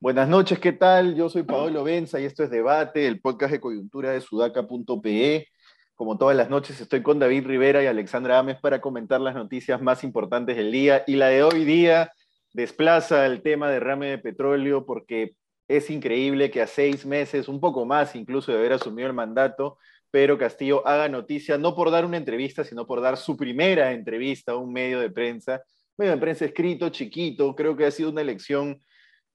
Buenas noches, ¿qué tal? Yo soy Paolo Benza y esto es Debate, el podcast de coyuntura de sudaca.pe. Como todas las noches estoy con David Rivera y Alexandra Ames para comentar las noticias más importantes del día. Y la de hoy día desplaza el tema de rame de petróleo porque es increíble que a seis meses, un poco más incluso de haber asumido el mandato, pero Castillo haga noticia no por dar una entrevista, sino por dar su primera entrevista a un medio de prensa, medio de prensa escrito, chiquito, creo que ha sido una elección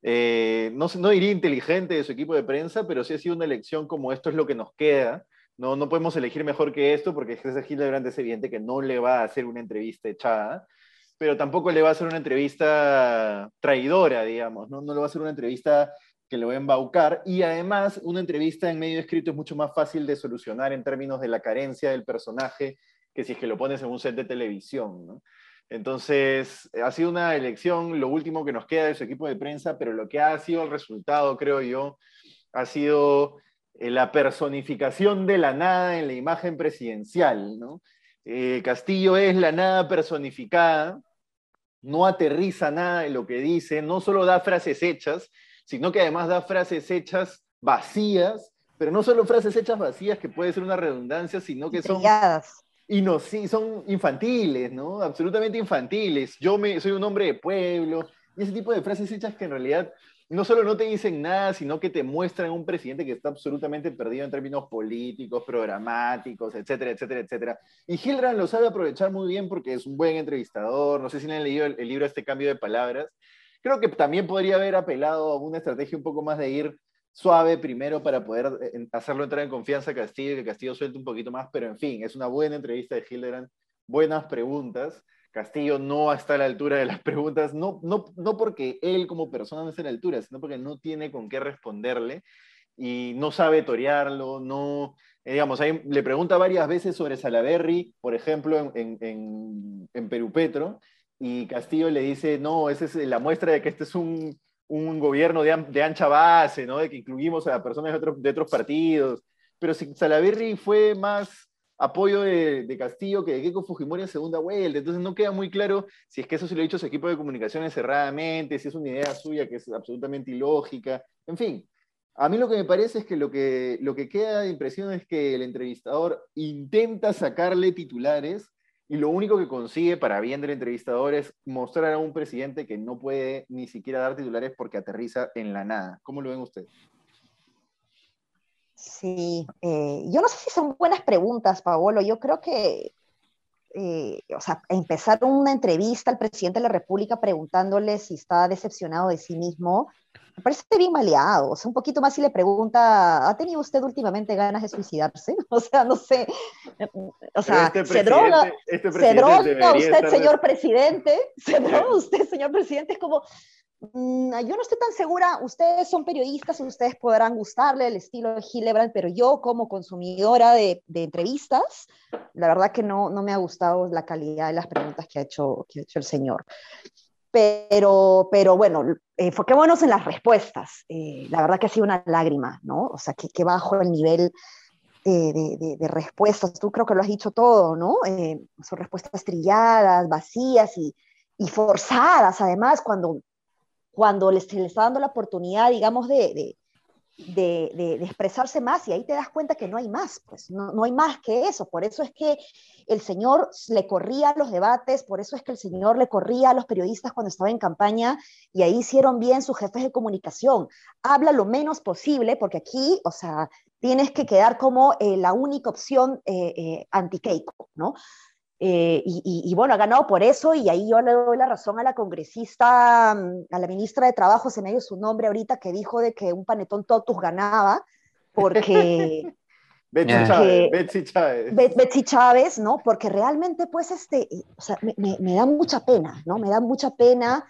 eh, no, no diría inteligente de su equipo de prensa, pero sí ha sido una elección como esto es lo que nos queda. No, no podemos elegir mejor que esto porque César Hildebrand es evidente que no le va a hacer una entrevista echada, pero tampoco le va a hacer una entrevista traidora, digamos, no, no le va a hacer una entrevista que lo va a embaucar y además una entrevista en medio escrito es mucho más fácil de solucionar en términos de la carencia del personaje que si es que lo pones en un set de televisión. Entonces, ha sido una elección, lo último que nos queda de su equipo de prensa, pero lo que ha sido el resultado, creo yo, ha sido eh, la personificación de la nada en la imagen presidencial. ¿no? Eh, Castillo es la nada personificada, no aterriza nada en lo que dice, no solo da frases hechas, sino que además da frases hechas vacías, pero no solo frases hechas vacías, que puede ser una redundancia, sino que son y no, sí, son infantiles, ¿no? Absolutamente infantiles. Yo me, soy un hombre de pueblo, y ese tipo de frases hechas que en realidad no solo no te dicen nada, sino que te muestran un presidente que está absolutamente perdido en términos políticos, programáticos, etcétera, etcétera, etcétera. Y Hildebrand lo sabe aprovechar muy bien porque es un buen entrevistador. No sé si le han leído el, el libro Este cambio de palabras. Creo que también podría haber apelado a una estrategia un poco más de ir suave primero para poder eh, hacerlo entrar en confianza a Castillo que Castillo suelte un poquito más, pero en fin, es una buena entrevista de Hildebrand, buenas preguntas. Castillo no está a la altura de las preguntas, no, no, no porque él como persona no esté a la altura, sino porque no tiene con qué responderle y no sabe torearlo, no, eh, digamos, ahí le pregunta varias veces sobre Salaberry, por ejemplo, en, en, en Perú Petro, y Castillo le dice, no, esa es la muestra de que este es un, un gobierno de, ancha base, ¿no? de que incluimos a personas de otros, de otros partidos. Pero si Salaverry fue más apoyo de, Castillo que de Keiko Fujimori en segunda vuelta, entonces no queda muy claro si es que eso se lo ha dicho su equipo de comunicaciones cerradamente, si es una idea suya que es absolutamente ilógica, en fin. A mí lo que me parece es que lo que, lo que queda de impresión es que el entrevistador intenta sacarle titulares y lo único que consigue para bien del entrevistador es mostrar a un presidente que no puede ni siquiera dar titulares porque aterriza en la nada. ¿Cómo lo ven ustedes? Sí, eh, yo no sé si son buenas preguntas, Paolo. Yo creo que, eh, o sea, empezar una entrevista al presidente de la República preguntándole si está decepcionado de sí mismo, me parece bien maleado. O sea, un poquito más si le pregunta, ¿ha tenido usted últimamente ganas de suicidarse? O sea, no sé. O sea, este ¿se droga, este ¿se droga usted, señor presidente? ¿Se droga usted, señor presidente? Es como, mm, yo no estoy tan segura, ustedes son periodistas ustedes podrán gustarle el estilo de Hildebrand, pero yo como consumidora de, de, entrevistas, la verdad que no, no me ha gustado la calidad de las preguntas que ha hecho, que ha hecho el señor. Pero, pero bueno, enfoquémonos en las respuestas. Eh, la verdad que ha sido una lágrima, ¿no? O sea, que bajo el nivel eh, de, de, respuestas. Tú creo que lo has dicho todo, ¿no? Eh, son respuestas trilladas, vacías y, y, forzadas, además, cuando, cuando les, se les está dando la oportunidad, digamos, de, de, de, expresarse más y ahí te das cuenta que no hay más, pues no, no, hay más que eso. Por eso es que el señor le corría los debates, por eso es que el señor le corría a los periodistas cuando estaba en campaña y ahí hicieron bien sus jefes de comunicación. Habla lo menos posible porque aquí, o sea, tienes que quedar como eh, la única opción eh, eh, anti-Keiko, ¿no? Eh, y, bueno, ha ganado por eso y ahí yo le doy la razón a la congresista, mm, a la ministra de Trabajo, se me dio su nombre ahorita, que dijo de que un panetón totus ganaba, porque... Betsy, Chávez, Betsy Chávez. Betsy Chávez, ¿no? Porque realmente, pues, este, o sea, me, me, da mucha pena, ¿no? Me da mucha pena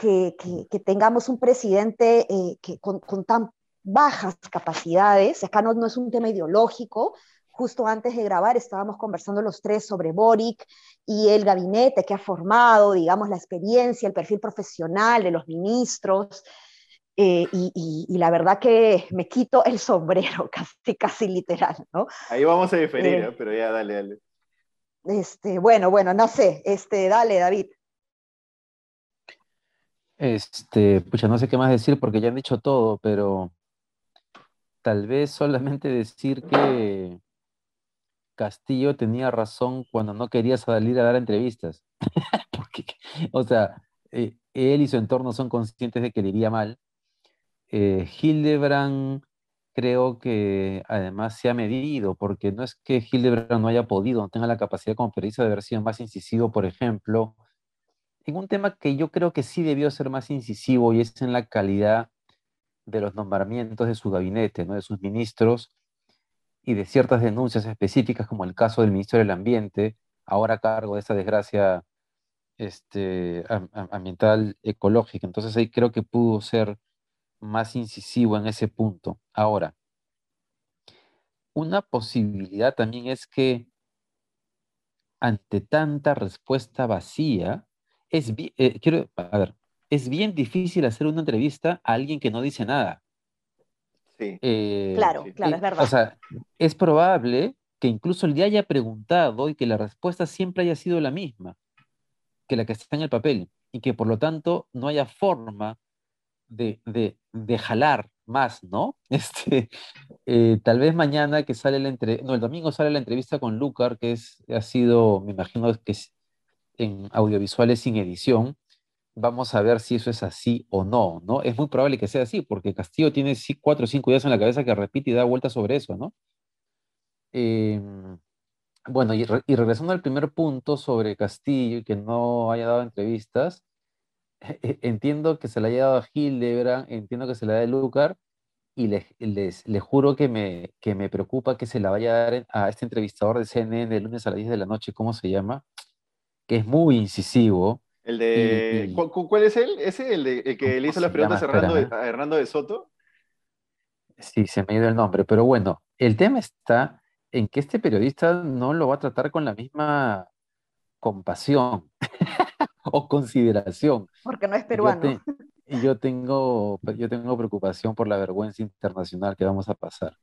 que, que, tengamos un presidente eh, que, con, con, tan bajas capacidades, acá no, no es un tema ideológico, justo antes de grabar estábamos conversando los tres sobre Boric y el gabinete que ha formado, digamos, la experiencia, el perfil profesional de los ministros. Eh, y, la verdad que me quito el sombrero, casi, casi literal, ¿no? Ahí vamos a diferir, eh, pero ya, dale, dale. Este, bueno, bueno, no sé, este, dale, David. Este, pucha, no sé qué más decir porque ya han dicho todo, pero tal vez solamente decir que Castillo tenía razón cuando no quería salir a dar entrevistas. o sea, eh, él y su entorno son conscientes de que le iría mal. Eh, Hildebrand creo que además se ha medido, porque no es que Hildebrand no haya podido, no tenga la capacidad como periodista de haber sido más incisivo, por ejemplo, en un tema que yo creo que sí debió ser más incisivo y es en la calidad de los nombramientos de su gabinete, ¿no? de sus ministros y de ciertas denuncias específicas, como el caso del ministro del Ambiente, ahora a cargo de esta desgracia este, ambiental ecológica. Entonces ahí creo que pudo ser más incisivo en ese punto. Ahora, una posibilidad también es que ante tanta respuesta vacía, es, eh, quiero, ver, es bien difícil hacer una entrevista a alguien que no dice nada. Sí. Eh, claro, claro, es verdad. O sea, es probable que incluso le haya preguntado y que la respuesta siempre haya sido la misma que la que está en el papel y que por lo tanto no haya forma de, de, jalar más, ¿no? Este, eh, tal vez mañana que sale la entrevista, no, el domingo sale la entrevista con Lucar, que es, ha sido, me imagino que es en audiovisuales sin edición, vamos a ver si eso es así o no, ¿no? Es muy probable que sea así, porque Castillo tiene cuatro o cinco ideas en la cabeza que repite y da vueltas sobre eso, ¿no? Em, bueno, y, regresando al primer punto sobre Castillo y que no haya dado entrevistas, e, entiendo que se le haya dado a Hildebrand, entiendo que se le da a Lucar, y les, les, juro que me, que me preocupa que se la vaya a dar a este entrevistador de CNN el lunes a las 10 de la noche, ¿cómo se llama? Que es muy incisivo. El de, ¿Cuál es él? ¿Ese el, de, el que le hizo las preguntas a Hernando, de, a Hernando de Soto? Sí, se me ha ido el nombre, pero bueno, el tema está en que este periodista no lo va a tratar con la misma compasión. o consideración. Porque no es peruano. y yo tengo, yo tengo preocupación por la vergüenza internacional que vamos a pasar.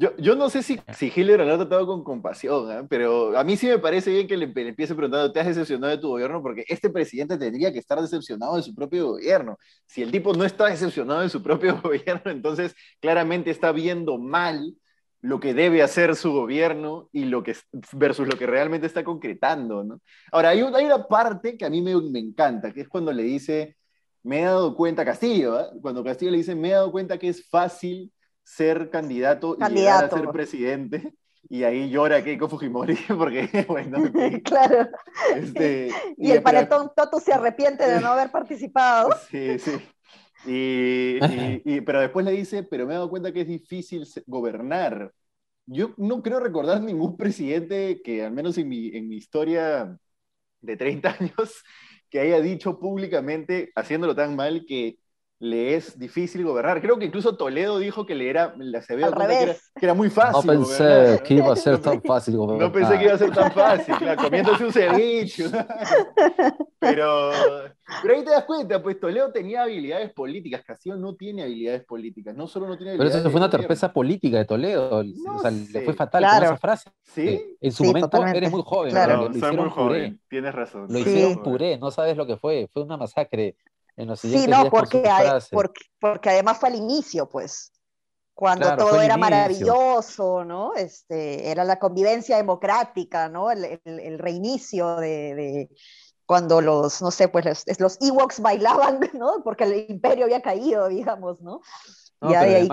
Yo, yo no sé si, si Hitler lo ha tratado con compasión, ¿eh? pero a mí sí me parece bien que le, empiece preguntando, ¿te has decepcionado de tu gobierno? Porque este presidente tendría que estar decepcionado de su propio gobierno. Si el tipo no está decepcionado de su propio gobierno, entonces claramente está viendo mal lo que debe hacer su gobierno y lo que, versus lo que realmente está concretando, ¿no? Ahora, hay, hay una parte que a mí me, me, encanta, que es cuando le dice, me he dado cuenta, Castillo, ¿eh? cuando Castillo le dice, me he dado cuenta que es fácil ser candidato, y llegar a ser presidente, y ahí llora Keiko Fujimori, porque, bueno, claro. Este, y, el paletón Toto se arrepiente de no haber participado. Sí, sí. Y, pero después le dice, pero me he dado cuenta que es difícil gobernar. Yo no creo recordar ningún presidente que, al menos en mi, en mi historia de 30 años, que haya dicho públicamente, haciéndolo tan mal, que le es difícil gobernar. Creo que incluso Toledo dijo que le era, se había que era, muy fácil. No pensé que iba a ser tan fácil gobernar. No pensé que iba a ser tan fácil, claro, comiéndose un ceviche. pero, pero ahí te das cuenta, pues Toledo tenía habilidades políticas, Castillo no tiene habilidades políticas, no solo no tiene habilidades. Pero eso fue una torpeza política de Toledo, o sea, le fue fatal con esa frase. Sí. En su momento eres muy joven, claro. soy muy joven, tienes razón. Lo hicieron puré, no sabes lo que fue, fue una masacre sí, no, porque, porque, además fue al inicio, pues, cuando todo era maravilloso, ¿no? Este, era la convivencia democrática, ¿no? El, reinicio de, cuando los, no sé, pues los, los Ewoks bailaban, ¿no? Porque el imperio había caído, digamos, ¿no? ya, en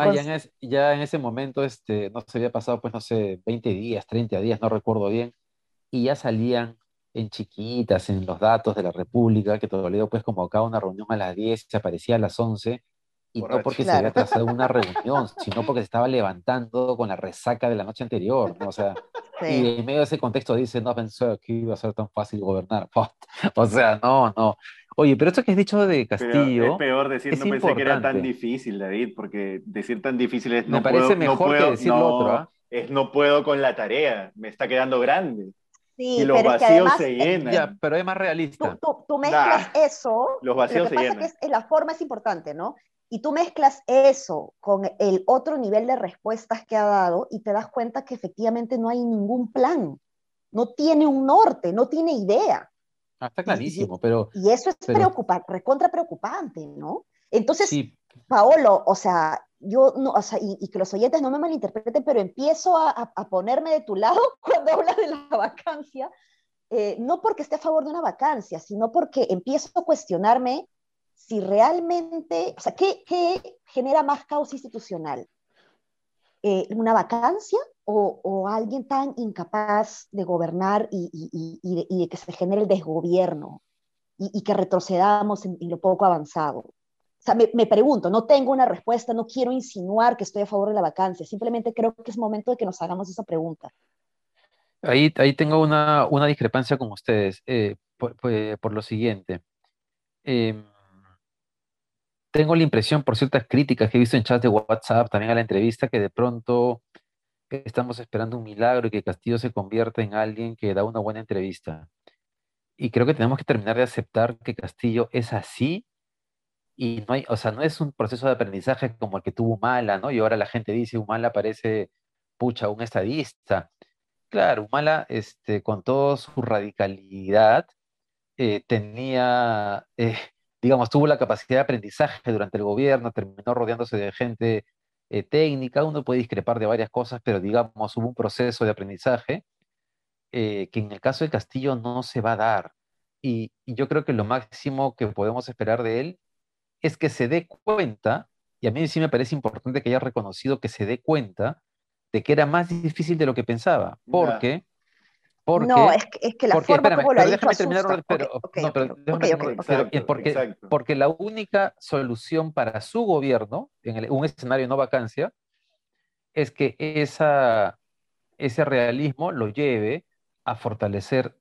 ya, en ese momento este, no se había pasado, pues, no sé, 20 días, 30 días, no recuerdo bien, y ya salían en chiquitas, en los datos de la República, que Toledo pues convocaba una reunión a las 10, se aparecía a las 11, y no porque se había trazado una reunión, sino porque se estaba levantando con la resaca de la noche anterior, ¿no? O sea, y en medio de ese contexto dice, no pensé que iba a ser tan fácil gobernar. o sea, no, no. Oye, pero esto que has dicho de Castillo. es peor decir, no pensé que era tan difícil, David, porque decir tan difícil es no Me parece mejor que decir lo otro, ¿ah? Es no puedo con la tarea, me está quedando grande y los vacíos se llenan. pero es más realista. Tú, mezclas eso. Los vacíos lo que pasa Es que la forma es importante, ¿no? Y tú mezclas eso con el otro nivel de respuestas que ha dado y te das cuenta que efectivamente no hay ningún plan, no tiene un norte, no tiene idea. Ah, está clarísimo, pero... Y eso es preocupante, recontra preocupante, ¿no? Entonces, Paolo, o sea, yo no, o sea, y, que los oyentes no me malinterpreten, pero empiezo a, a, ponerme de tu lado cuando hablas de la vacancia, eh, no porque esté a favor de una vacancia, sino porque empiezo a cuestionarme si realmente, o sea, ¿qué, qué genera más caos institucional? Eh, ¿Una vacancia o, o, alguien tan incapaz de gobernar y, y, y, de, que se genere el desgobierno y, que retrocedamos en, lo poco avanzado? O sea, me, me, pregunto, no tengo una respuesta, no quiero insinuar que estoy a favor de la vacancia, simplemente creo que es momento de que nos hagamos esa pregunta. Ahí, ahí tengo una, una discrepancia con ustedes eh, por, por, lo siguiente. Eh, tengo la impresión, por ciertas críticas que he visto en chats de WhatsApp, también a la entrevista, que de pronto estamos esperando un milagro y que Castillo se convierta en alguien que da una buena entrevista. Y creo que tenemos que terminar de aceptar que Castillo es así y no hay, o sea, no es un proceso de aprendizaje como el que tuvo Humala, ¿no? Y ahora la gente dice, Humala parece, pucha, un estadista. Claro, Humala, este, con toda su radicalidad, eh, tenía, eh, digamos, tuvo la capacidad de aprendizaje durante el gobierno, terminó rodeándose de gente eh, técnica, uno puede discrepar de varias cosas, pero digamos, hubo un proceso de aprendizaje que en el caso de Castillo no se va a dar. Y, y yo creo que lo máximo que podemos esperar de él es que se dé cuenta, y a mí sí me parece importante que haya reconocido que se dé cuenta de que era más difícil de lo que pensaba, porque... porque no, es que, es que la porque, forma como lo ha dicho terminar, pero, no, pero porque, porque la única solución para su gobierno, en un escenario de no vacancia, es que esa, ese realismo lo lleve a fortalecer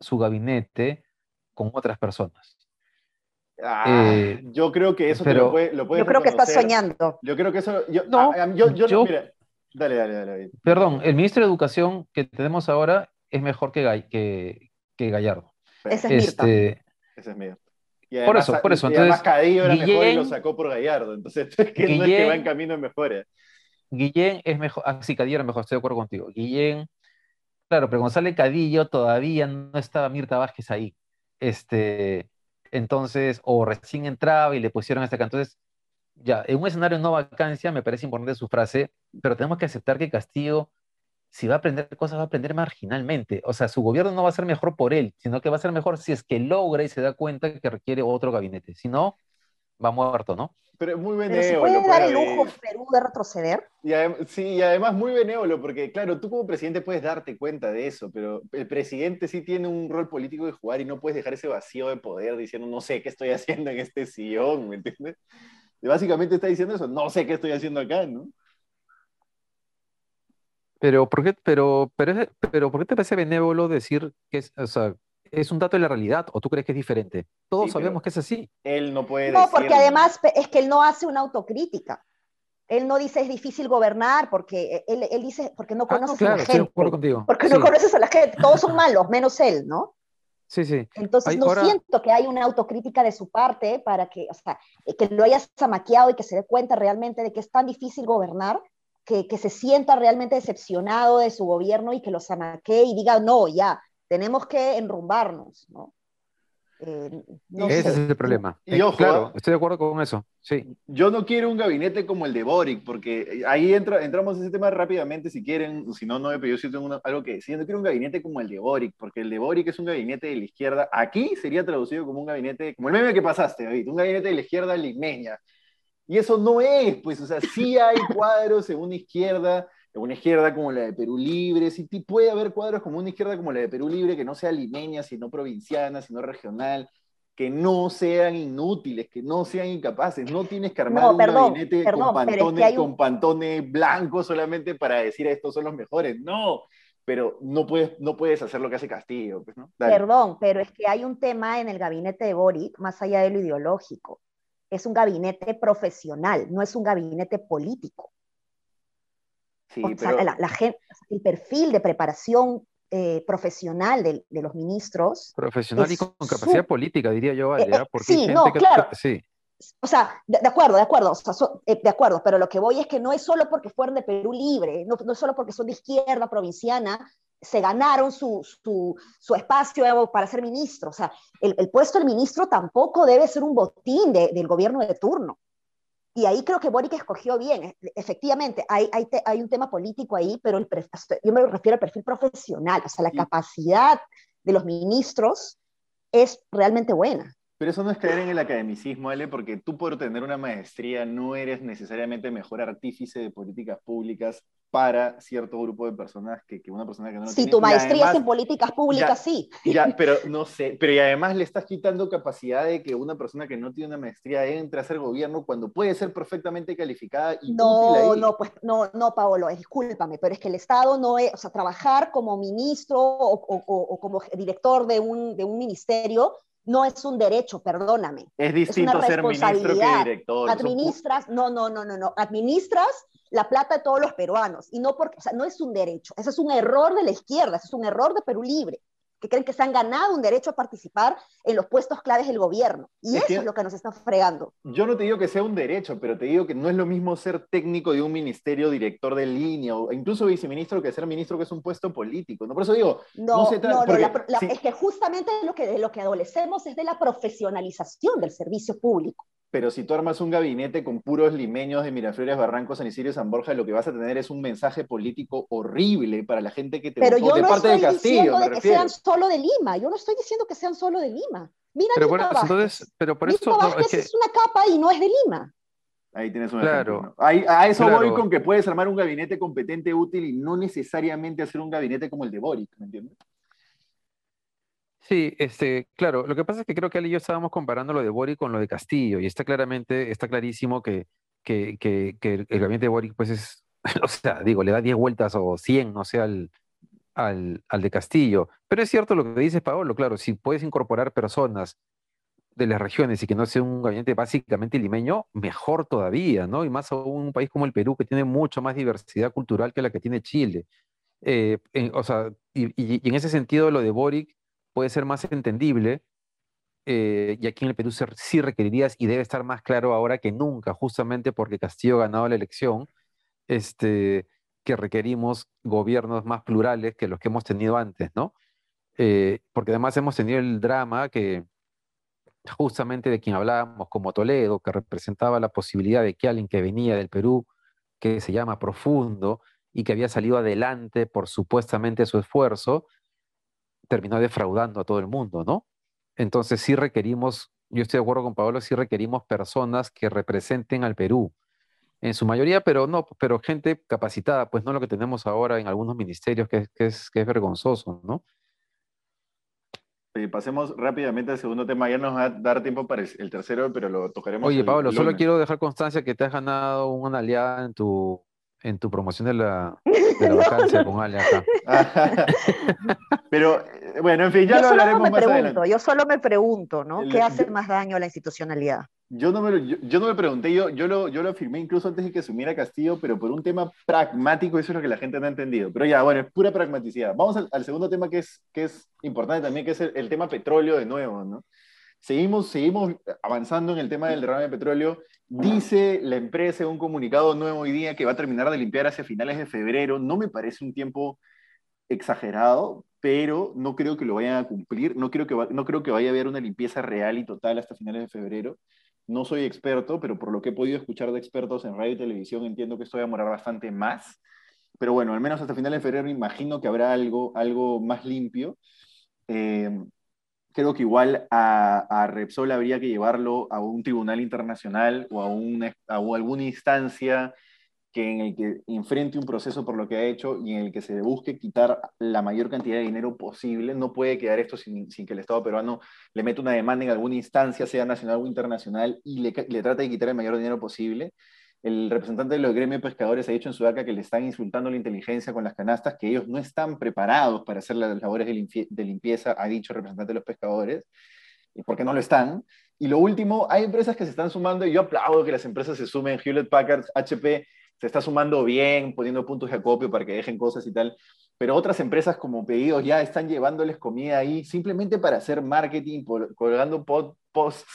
su gabinete con otras personas. Ah, eh, yo creo que eso pero, lo puede, lo Yo creo que estás soñando. Yo creo que eso. Yo, no, yo, yo, yo, mira, Dale, dale, dale. Perdón, el ministro de Educación que tenemos ahora es mejor que, que, que Gallardo. Ese es este... Ese es Mirta. por eso, por eso. Además Cadillo era mejor y lo sacó por Gallardo. Entonces, que no es que va en camino mejores. Guillén es mejor. Ah, sí, Cadillo era mejor, estoy de acuerdo contigo. Guillén, claro, pero González Cadillo todavía no estaba Mirta Vázquez ahí. Este, entonces, o recién entraba y le pusieron esta Entonces, ya, en un escenario no vacancia me parece importante su frase, pero tenemos que aceptar que Castillo, si va a aprender cosas, va a aprender marginalmente. O sea, su gobierno no va a ser mejor por él, sino que va a ser mejor si es que logra y se da cuenta que requiere otro gabinete. Si no, va muerto, ¿no? Pero es muy benévolo. ¿Se puede dar el lujo Perú de retroceder? sí, y además muy benévolo, porque claro, tú como presidente puedes darte cuenta de eso, pero el presidente sí tiene un rol político de jugar y no puedes dejar ese vacío de poder diciendo, no sé qué estoy haciendo en este sillón, ¿me entiendes? básicamente está diciendo eso, no sé qué estoy haciendo acá, ¿no? Pero ¿por qué, pero, pero, pero, ¿por qué te parece benévolo decir que es, o sea, es un dato de la realidad o tú crees que es diferente? Todos sabemos que es así. Él no puede No, porque además es que él no hace una autocrítica. Él no dice es difícil gobernar porque él, él dice porque no ah, conoces a la gente. Porque no conoces a la gente. Todos son malos, menos él, ¿no? Sí, sí. Entonces no siento que hay una autocrítica de su parte para que, o sea, que lo haya zamaqueado y que se dé cuenta realmente de que es tan difícil gobernar, que, que se sienta realmente decepcionado de su gobierno y que lo zamaquee y diga, no, ya, tenemos que enrumbarnos, ¿no? Eh, ese es el problema. Y, claro, estoy de acuerdo con eso. Sí. Yo no quiero un gabinete como el de Boric, porque ahí entra, entramos en ese tema rápidamente si quieren, si no, no, pero yo sí tengo algo que decir. Yo no quiero un gabinete como el de Boric, porque el de Boric es un gabinete de la izquierda. Aquí sería traducido como un gabinete, como el meme que pasaste, David, un gabinete de la izquierda limeña. Y eso no es, pues, o sea, sí hay cuadros en una izquierda una izquierda como la de Perú Libre, si puede haber cuadros como una izquierda como la de Perú Libre, que no sea limeña, sino provinciana, sino regional, que no sean inútiles, que no sean incapaces. No tienes que armar un gabinete con, pantones, con pantones blancos solamente para decir estos son los mejores. No, pero no puedes, no puedes hacer lo que hace Castillo. Pues, ¿no? Perdón, pero es que hay un tema en el gabinete de Boric, más allá de lo ideológico. Es un gabinete profesional, no es un gabinete político la, gente, el perfil de preparación eh, profesional de, los ministros. Profesional y con, capacidad política, diría yo, ¿vale? Eh, eh, sí, no, claro. sí. o sea, de, acuerdo, de acuerdo, eh, de acuerdo, pero lo que voy es que no es solo porque fueron de Perú libre, no, no es solo porque son de izquierda provinciana, se ganaron su, su, su espacio para ser ministro. O sea, el, el, puesto del ministro tampoco debe ser un botín de, del gobierno de turno. Y ahí creo que Boric escogió bien. E, efectivamente, hay, hay, hay un tema político ahí, pero el, yo me refiero al perfil profesional, o sea, la capacidad de los ministros es realmente buena. Pero eso no es caer en el academicismo, Ale, porque tú por tener una maestría no eres necesariamente mejor artífice de políticas públicas para cierto grupo de personas que, que una persona que no lo Si tu maestría es en políticas públicas, sí. Ya, pero no sé, pero y además le estás quitando capacidad de que una persona que no tiene una maestría entre a ser gobierno cuando puede ser perfectamente calificada y No, no, pues no, no, Paolo, discúlpame, pero es que el Estado no es, o sea, trabajar como ministro o, o, o como director de un, de un ministerio no es un derecho, perdóname. Es distinto ser ministro que director. Administras, no, no, no, no, no. Administras la plata de todos los peruanos y no porque, o sea, no es un derecho, ese es un error de la izquierda, ese es un error de Perú Libre que creen que se han ganado un derecho a participar en los puestos claves del gobierno. Y eso es lo que nos está fregando. Yo no te digo que sea un derecho, pero te digo que no es lo mismo ser técnico de un ministerio, director de línea, o incluso viceministro, que ser ministro, que es un puesto político. ¿no? Por eso digo, no, no, es que justamente lo que, de lo que adolecemos es de la profesionalización del servicio público pero si tú armas un gabinete con puros limeños de Miraflores, Barrancos, San Isidro y San Borja, lo que vas a tener es un mensaje político horrible para la gente que te pero yo de no parte estoy de Castillo. de que sean solo de Lima, yo no estoy diciendo que sean solo de Lima. Mira, pero, bueno, entonces, pero por eso es, que... es, una capa y no es de Lima. Ahí tienes un claro. a eso voy con que puedes armar un gabinete competente, útil y no necesariamente hacer un gabinete como el de Boric, ¿me entiendes? Sí, este, claro, lo que pasa es que creo que él y yo estábamos comparando lo de Boric con lo de Castillo, y está claramente, está clarísimo que, que, el, gabinete de Boric, pues es, o sea, digo, le da 10 vueltas o 100, no sé, al, al, al, de Castillo. Pero es cierto lo que dice Paolo, claro, si puedes incorporar personas de las regiones y que no sea un gabinete básicamente limeño, mejor todavía, ¿no? Y más aún un país como el Perú, que tiene mucho más diversidad cultural que la que tiene Chile. Eh, o sea, y, y, en ese sentido lo de Boric puede ser más entendible, eh, y aquí en el Perú sí requerirías, y debe estar más claro ahora que nunca, justamente porque Castillo ha ganado la elección, este, que requerimos gobiernos más plurales que los que hemos tenido antes, ¿no? Eh, porque además hemos tenido el drama que justamente de quien hablábamos, como Toledo, que representaba la posibilidad de que alguien que venía del Perú, que se llama Profundo, y que había salido adelante por supuestamente su esfuerzo, terminó defraudando a todo el mundo, ¿no? Entonces sí requerimos, yo estoy de acuerdo con Pablo, sí requerimos personas que representen al Perú, en su mayoría, pero no, pero gente capacitada, pues no lo que tenemos ahora en algunos ministerios, que, es, que es vergonzoso, ¿no? pasemos rápidamente al segundo tema, ya nos va a dar tiempo para el tercero, pero lo tocaremos. Oye, Pablo, solo quiero dejar constancia que te has ganado una aliada en tu, en tu promoción de la, de la vacancia con Ale acá. Pero, eh, bueno, en fin, ya lo hablaremos más pregunto, adelante. Yo solo me pregunto, ¿no? ¿Qué hace más daño a la institucionalidad? Yo no me, yo, no me pregunté, yo, yo, lo, yo lo afirmé incluso antes de que asumiera Castillo, pero por un tema pragmático, eso es lo que la gente no ha entendido. Pero ya, bueno, es pura pragmaticidad. Vamos al, segundo tema que es, que es importante también, que es el, el tema petróleo de nuevo, ¿no? Seguimos, seguimos avanzando en el tema del derrame de petróleo. Dice la empresa en un comunicado nuevo hoy día que va a terminar de limpiar hacia finales de febrero. No me parece un tiempo exagerado, pero no creo que lo vayan a cumplir. No creo que, no creo que vaya a haber una limpieza real y total hasta finales de febrero. No soy experto, pero por lo que he podido escuchar de expertos en radio y televisión, entiendo que esto va a demorar bastante más. Pero bueno, al menos hasta finales de febrero imagino que habrá algo, algo más limpio. Eh, creo que igual a, Repsol habría que llevarlo a un tribunal internacional o a, una, a alguna instancia que en el que enfrente un proceso por lo que ha hecho y en el que se busque quitar la mayor cantidad de dinero posible. No puede quedar esto sin, que el Estado peruano le meta una demanda en alguna instancia, sea nacional o internacional, y le, le trate de quitar el mayor dinero posible el representante de los gremios pescadores ha dicho en Sudaca que le están insultando la inteligencia con las canastas, que ellos no están preparados para hacer las labores de limpieza, ha dicho el representante de los pescadores, porque no lo están. Y lo último, hay empresas que se están sumando, y yo aplaudo que las empresas se sumen, Hewlett Packard, HP, se está sumando bien, poniendo puntos de acopio para que dejen cosas y tal, pero otras empresas como Pedidos ya están llevándoles comida ahí simplemente para hacer marketing, colgando posts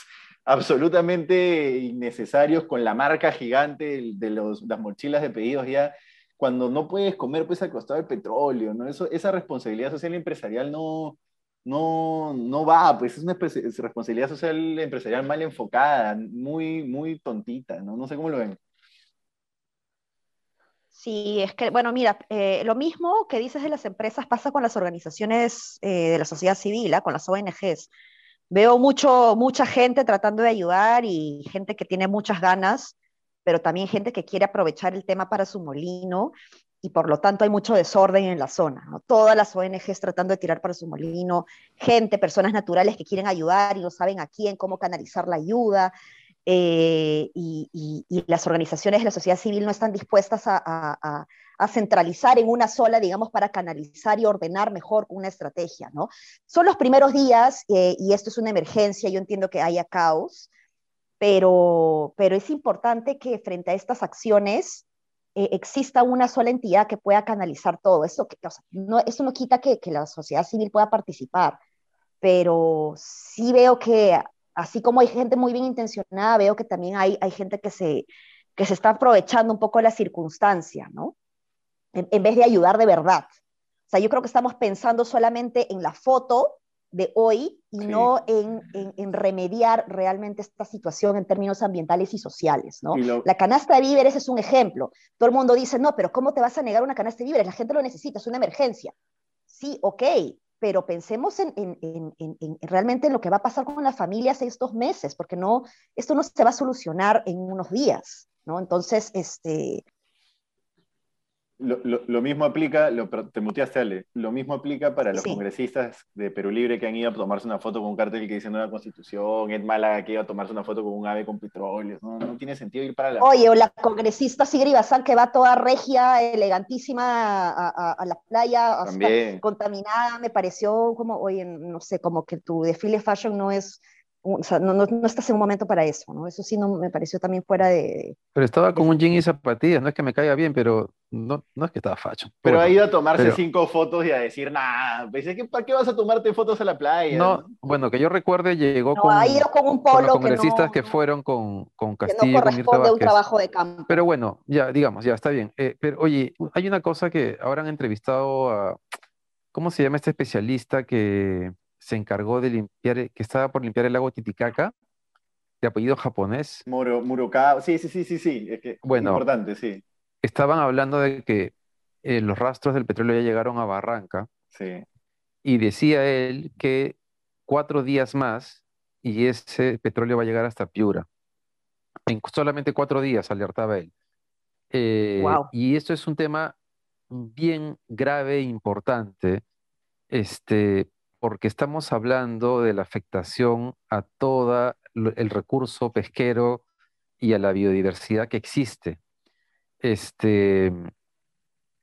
absolutamente innecesarios con la marca gigante de los, las mochilas de pedidos ya, cuando no puedes comer pues al costado del petróleo, ¿no? Eso, esa responsabilidad social empresarial no, no, no va, pues es una responsabilidad social empresarial mal enfocada, muy, muy tontita, ¿no? No sé cómo lo ven. Sí, es que, bueno, mira, eh, lo mismo que dices de las empresas pasa con las organizaciones eh, de la sociedad civil, ¿ah? con las ONGs. Veo mucho, mucha gente tratando de ayudar y gente que tiene muchas ganas, pero también gente que quiere aprovechar el tema para su molino y por lo tanto hay mucho desorden en la zona. Todas las ONGs tratando de tirar para su molino, gente, personas naturales que quieren ayudar y no saben a quién, cómo canalizar la ayuda. Eh, y, las organizaciones de la sociedad civil no están dispuestas a, centralizar en una sola, digamos, para canalizar y ordenar mejor una estrategia, ¿no? Son los primeros días eh, y esto es una emergencia, yo entiendo que haya caos, pero, pero es importante que frente a estas acciones eh, exista una sola entidad que pueda canalizar todo. Eso, no, eso no quita que, que la sociedad civil pueda participar, pero sí veo que así como hay gente muy bien intencionada, veo que también hay, hay gente que se, que se está aprovechando un poco de la circunstancia, ¿no? En, vez de ayudar de verdad. O sea, yo creo que estamos pensando solamente en la foto de hoy y no en, en, remediar realmente esta situación en términos ambientales y sociales, ¿no? La canasta de víveres es un ejemplo. Todo el mundo dice, no, pero ¿cómo te vas a negar una canasta de víveres? La gente lo necesita, es una emergencia. Sí, ok, pero pensemos en, realmente en lo que va a pasar con las familias estos meses, porque no, esto no se va a solucionar en unos días, ¿no? Entonces, este, lo, mismo aplica, lo, te muteaste Ale, lo mismo aplica para los congresistas de Perú Libre que han ido a tomarse una foto con un cartel que dice nueva constitución, Ed Málaga que iba a tomarse una foto con un ave con petróleo, no, no tiene sentido ir para la... Oye, o la congresista Sigri Bazán que va toda regia, elegantísima a, a, la playa, contaminada, me pareció como, oye, no sé, como que tu desfile fashion no es o sea, no, no, no, estás en un momento para eso, ¿no? Eso sí no me pareció también fuera de... Pero estaba con un jean y zapatillas, no es que me caiga bien, pero no, no es que estaba facho. Pero ha ido a tomarse cinco fotos y a decir, nada, pues, ¿para qué vas a tomarte fotos a la playa? No, bueno, que yo recuerde, llegó con, ha ido con un polo los congresistas que, fueron con, con Castillo. Que no corresponde a un trabajo de campo. Pero bueno, ya, digamos, ya está bien. Eh, pero oye, hay una cosa que ahora han entrevistado a, ¿cómo se llama este especialista que se encargó de limpiar, que estaba por limpiar el lago Titicaca, de apellido japonés. Muro, Murokawa, sí, sí, sí, sí, sí, es que bueno, importante, sí. Estaban hablando de que eh, los rastros del petróleo ya llegaron a Barranca. Sí. Y decía él que cuatro días más y ese petróleo va a llegar hasta Piura. En solamente cuatro días, alertaba él. wow. Eh, y esto es un tema bien grave e importante, este, porque estamos hablando de la afectación a todo el recurso pesquero y a la biodiversidad que existe. Este,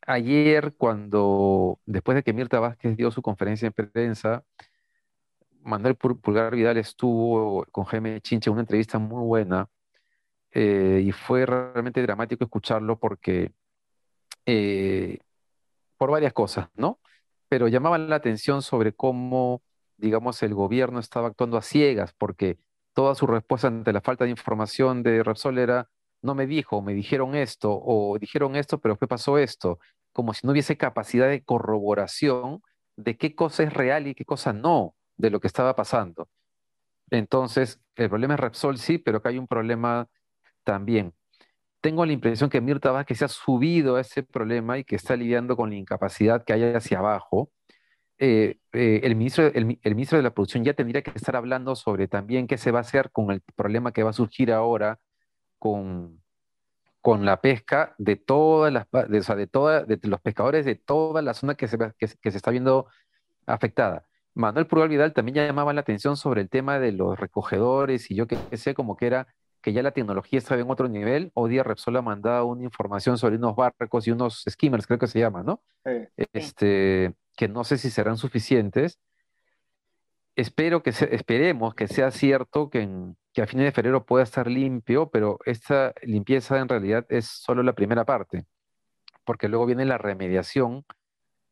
ayer, cuando, después de que Mirta Vázquez dio su conferencia de prensa, Manuel Pulgar Vidal estuvo con Jaime Chinche en una entrevista muy buena eh, y fue realmente dramático escucharlo porque, eh, por varias cosas, ¿no? Pero llamaban la atención sobre cómo, digamos, el gobierno estaba actuando a ciegas, porque toda su respuesta ante la falta de información de Repsol era, no me dijo, me dijeron esto, o dijeron esto, pero después pasó esto, como si no hubiese capacidad de corroboración de qué cosa es real y qué cosa no de lo que estaba pasando. Entonces, el problema es Repsol, sí, pero que hay un problema también tengo la impresión que Mirta Vázquez se ha subido a ese problema y que está lidiando con la incapacidad que hay hacia abajo. Eh, eh, el, ministro, el, ministro de la Producción ya tendría que estar hablando sobre también qué se va a hacer con el problema que va a surgir ahora con, con la pesca de todas las, o sea, de, toda, de los pescadores de toda la zona que se, que, se está viendo afectada. Manuel Prugal Vidal también llamaba la atención sobre el tema de los recogedores y yo qué sé, como que era que ya la tecnología estaba en otro nivel. Hoy día Repsol ha mandado una información sobre unos barcos y unos skimmers, creo que se llama, ¿no? Este, que no sé si serán suficientes. Espero que esperemos que sea cierto que, que a fines de febrero pueda estar limpio, pero esta limpieza en realidad es solo la primera parte, porque luego viene la remediación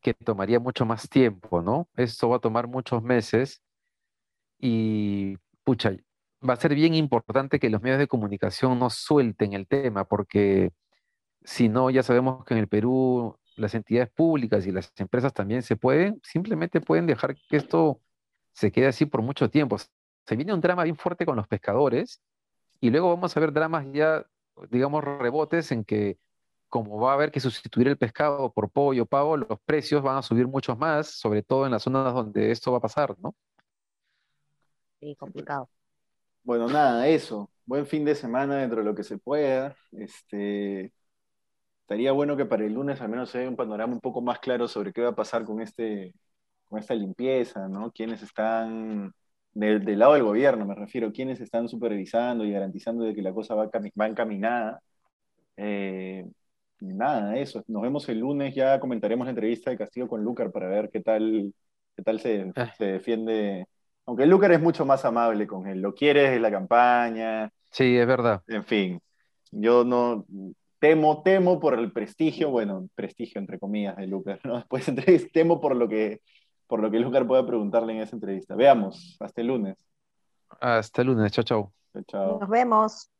que tomaría mucho más tiempo, ¿no? Esto va a tomar muchos meses y, pucha, va a ser bien importante que los medios de comunicación no suelten el tema, porque si no, ya sabemos que en el Perú las entidades públicas y las empresas también se pueden, simplemente pueden dejar que esto se quede así por mucho tiempo. Se viene un drama bien fuerte con los pescadores y luego vamos a ver dramas ya, digamos, rebotes en que como va a haber que sustituir el pescado por pollo, pavo, los precios van a subir mucho más, sobre todo en las zonas donde esto va a pasar, ¿no? Sí, complicado. Bueno, nada, eso. Buen fin de semana dentro de lo que se pueda. Este, estaría bueno que para el lunes al menos se dé un panorama un poco más claro sobre qué va a pasar con este, con esta limpieza, ¿no? Quiénes están del, lado del gobierno, me refiero, quiénes están supervisando y garantizando de que la cosa va, va encaminada. Eh, nada, eso. Nos vemos el lunes, ya comentaremos la entrevista de Castillo con Lucar para ver qué tal, qué tal se, ah. se defiende. Aunque Lucar es mucho más amable con él, lo quiere desde la campaña. Sí, es verdad. En fin, yo no temo, temo por el prestigio, bueno, prestigio entre comillas de Lucar, ¿no? Después temo por lo que por lo que Lucar pueda preguntarle en esa entrevista. Veamos, hasta el lunes. Hasta el lunes, chao, chao. Chao. Nos vemos.